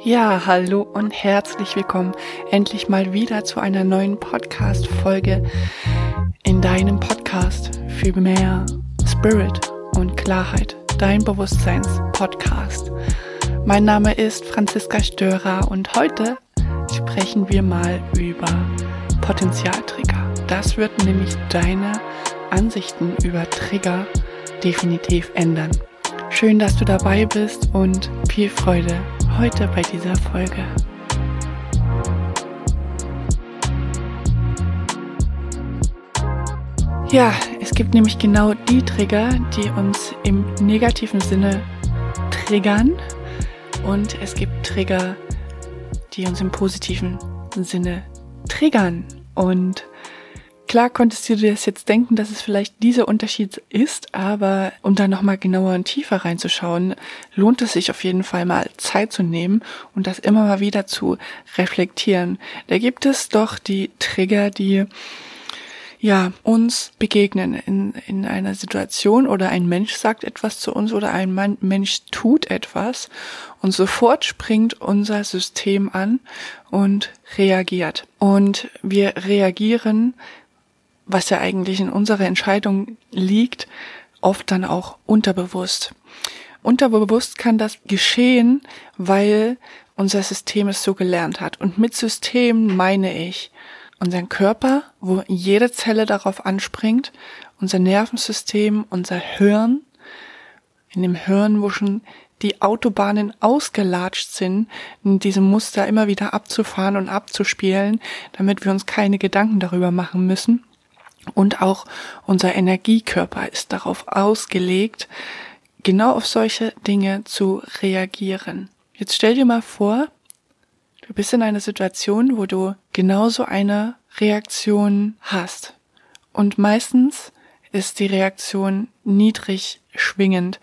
Ja, hallo und herzlich willkommen endlich mal wieder zu einer neuen Podcast-Folge in deinem Podcast für mehr Spirit und Klarheit, dein Bewusstseins-Podcast. Mein Name ist Franziska Störer und heute sprechen wir mal über Potenzialtrigger. Das wird nämlich deine Ansichten über Trigger definitiv ändern. Schön, dass du dabei bist und viel Freude heute bei dieser Folge. Ja, es gibt nämlich genau die Trigger, die uns im negativen Sinne triggern und es gibt Trigger, die uns im positiven Sinne triggern. Und Klar konntest du dir das jetzt denken, dass es vielleicht dieser Unterschied ist, aber um da nochmal genauer und tiefer reinzuschauen, lohnt es sich auf jeden Fall mal Zeit zu nehmen und das immer mal wieder zu reflektieren. Da gibt es doch die Trigger, die ja, uns begegnen in, in einer Situation oder ein Mensch sagt etwas zu uns oder ein Mann, Mensch tut etwas und sofort springt unser System an und reagiert. Und wir reagieren was ja eigentlich in unserer Entscheidung liegt, oft dann auch unterbewusst. Unterbewusst kann das geschehen, weil unser System es so gelernt hat. Und mit System meine ich unseren Körper, wo jede Zelle darauf anspringt, unser Nervensystem, unser Hirn, in dem Hirn, wo schon die Autobahnen ausgelatscht sind, in diesem Muster immer wieder abzufahren und abzuspielen, damit wir uns keine Gedanken darüber machen müssen. Und auch unser Energiekörper ist darauf ausgelegt, genau auf solche Dinge zu reagieren. Jetzt stell dir mal vor, du bist in einer Situation, wo du genauso eine Reaktion hast. Und meistens ist die Reaktion niedrig schwingend.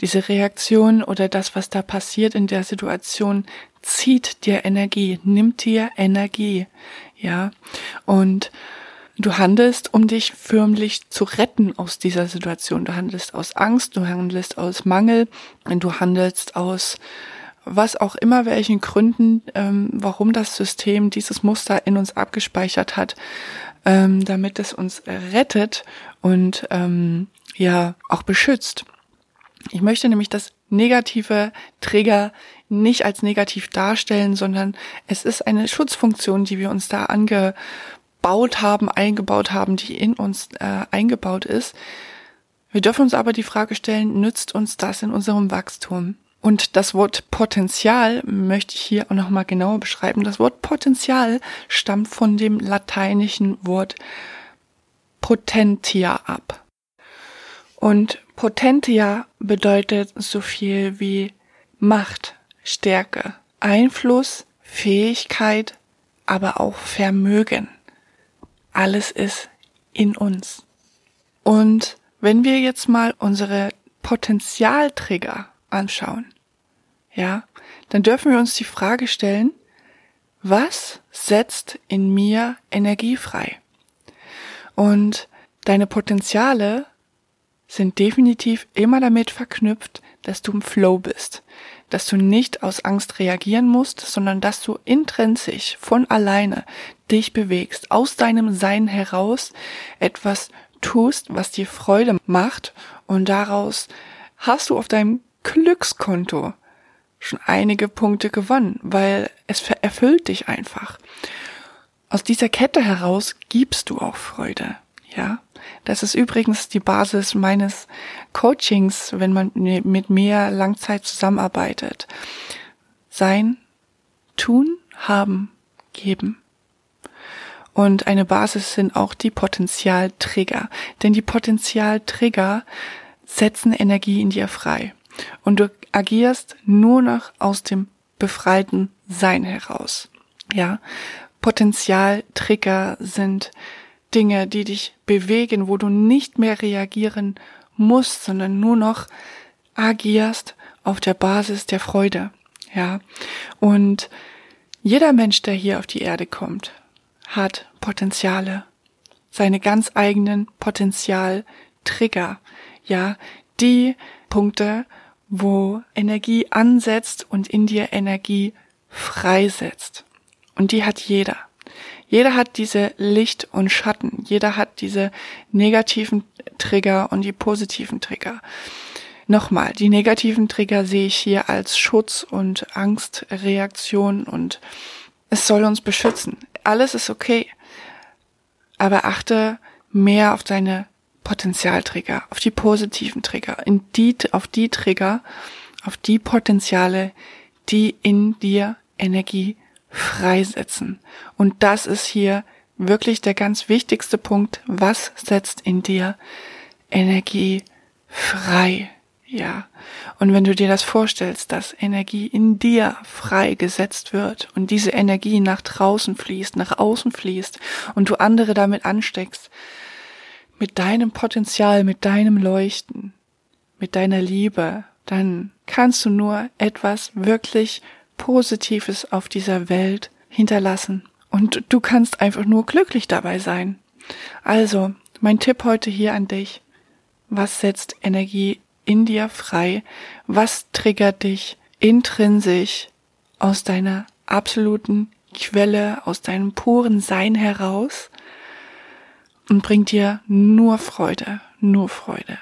Diese Reaktion oder das, was da passiert in der Situation, zieht dir Energie, nimmt dir Energie, ja. Und Du handelst, um dich förmlich zu retten aus dieser Situation. Du handelst aus Angst, du handelst aus Mangel, du handelst aus was auch immer welchen Gründen, ähm, warum das System dieses Muster in uns abgespeichert hat, ähm, damit es uns rettet und ähm, ja auch beschützt. Ich möchte nämlich das negative Trigger nicht als negativ darstellen, sondern es ist eine Schutzfunktion, die wir uns da ange gebaut haben, eingebaut haben, die in uns äh, eingebaut ist. Wir dürfen uns aber die Frage stellen, nützt uns das in unserem Wachstum? Und das Wort Potenzial möchte ich hier auch nochmal genauer beschreiben. Das Wort Potenzial stammt von dem lateinischen Wort potentia ab. Und potentia bedeutet so viel wie Macht, Stärke, Einfluss, Fähigkeit, aber auch Vermögen alles ist in uns. Und wenn wir jetzt mal unsere Potenzialtrigger anschauen, ja, dann dürfen wir uns die Frage stellen, was setzt in mir Energie frei? Und deine Potenziale sind definitiv immer damit verknüpft, dass du im Flow bist, dass du nicht aus Angst reagieren musst, sondern dass du intrinsisch von alleine dich bewegst, aus deinem Sein heraus etwas tust, was dir Freude macht und daraus hast du auf deinem Glückskonto schon einige Punkte gewonnen, weil es erfüllt dich einfach. Aus dieser Kette heraus gibst du auch Freude, ja. Das ist übrigens die Basis meines Coachings, wenn man mit mir Langzeit zusammenarbeitet. Sein, tun, haben, geben. Und eine Basis sind auch die Potenzialtrigger. Denn die Potenzialtrigger setzen Energie in dir frei. Und du agierst nur noch aus dem befreiten Sein heraus. Ja. Potenzialtrigger sind Dinge, die dich bewegen, wo du nicht mehr reagieren musst, sondern nur noch agierst auf der Basis der Freude. Ja. Und jeder Mensch, der hier auf die Erde kommt, hat Potenziale. Seine ganz eigenen Potenzialtrigger. Ja. Die Punkte, wo Energie ansetzt und in dir Energie freisetzt. Und die hat jeder. Jeder hat diese Licht und Schatten. Jeder hat diese negativen Trigger und die positiven Trigger. Nochmal, die negativen Trigger sehe ich hier als Schutz und Angstreaktion und es soll uns beschützen. Alles ist okay. Aber achte mehr auf deine Potenzialtrigger, auf die positiven Trigger, in die, auf die Trigger, auf die Potenziale, die in dir Energie freisetzen. Und das ist hier wirklich der ganz wichtigste Punkt. Was setzt in dir Energie frei? Ja. Und wenn du dir das vorstellst, dass Energie in dir freigesetzt wird und diese Energie nach draußen fließt, nach außen fließt und du andere damit ansteckst, mit deinem Potenzial, mit deinem Leuchten, mit deiner Liebe, dann kannst du nur etwas wirklich Positives auf dieser Welt hinterlassen. Und du kannst einfach nur glücklich dabei sein. Also, mein Tipp heute hier an dich. Was setzt Energie in dir frei? Was triggert dich intrinsisch aus deiner absoluten Quelle, aus deinem puren Sein heraus und bringt dir nur Freude, nur Freude.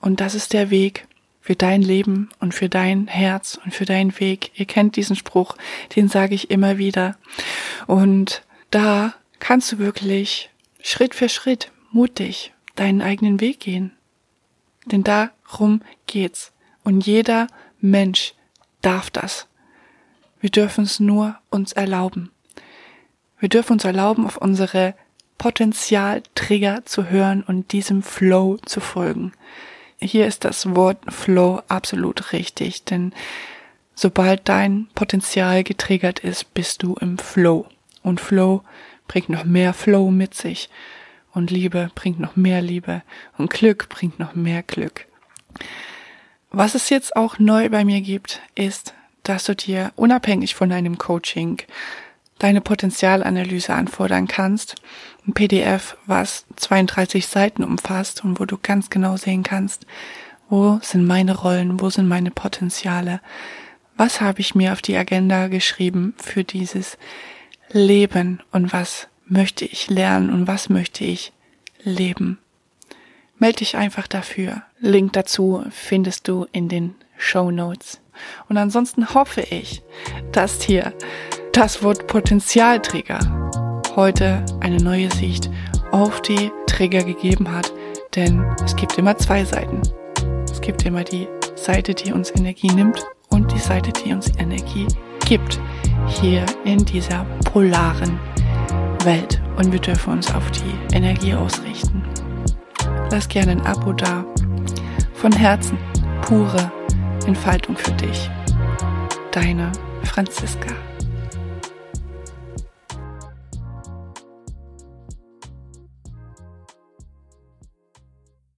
Und das ist der Weg für dein Leben und für dein Herz und für deinen Weg. Ihr kennt diesen Spruch, den sage ich immer wieder. Und da kannst du wirklich Schritt für Schritt mutig deinen eigenen Weg gehen. Denn darum geht's. Und jeder Mensch darf das. Wir dürfen es nur uns erlauben. Wir dürfen uns erlauben, auf unsere Potenzialtrigger zu hören und diesem Flow zu folgen. Hier ist das Wort Flow absolut richtig, denn sobald dein Potenzial getriggert ist, bist du im Flow. Und Flow bringt noch mehr Flow mit sich. Und Liebe bringt noch mehr Liebe. Und Glück bringt noch mehr Glück. Was es jetzt auch neu bei mir gibt, ist, dass du dir unabhängig von deinem Coaching deine Potenzialanalyse anfordern kannst. Ein PDF, was 32 Seiten umfasst und wo du ganz genau sehen kannst, wo sind meine Rollen, wo sind meine Potenziale, was habe ich mir auf die Agenda geschrieben für dieses Leben und was möchte ich lernen und was möchte ich leben. Meld dich einfach dafür. Link dazu findest du in den Show Notes. Und ansonsten hoffe ich, dass dir das Wort Potenzialtrigger heute eine neue Sicht auf die Trigger gegeben hat, denn es gibt immer zwei Seiten. Es gibt immer die Seite, die uns Energie nimmt und die Seite, die uns Energie gibt. Hier in dieser polaren Welt. Und wir dürfen uns auf die Energie ausrichten. Lass gerne ein Abo da. Von Herzen pure Entfaltung für dich. Deine Franziska.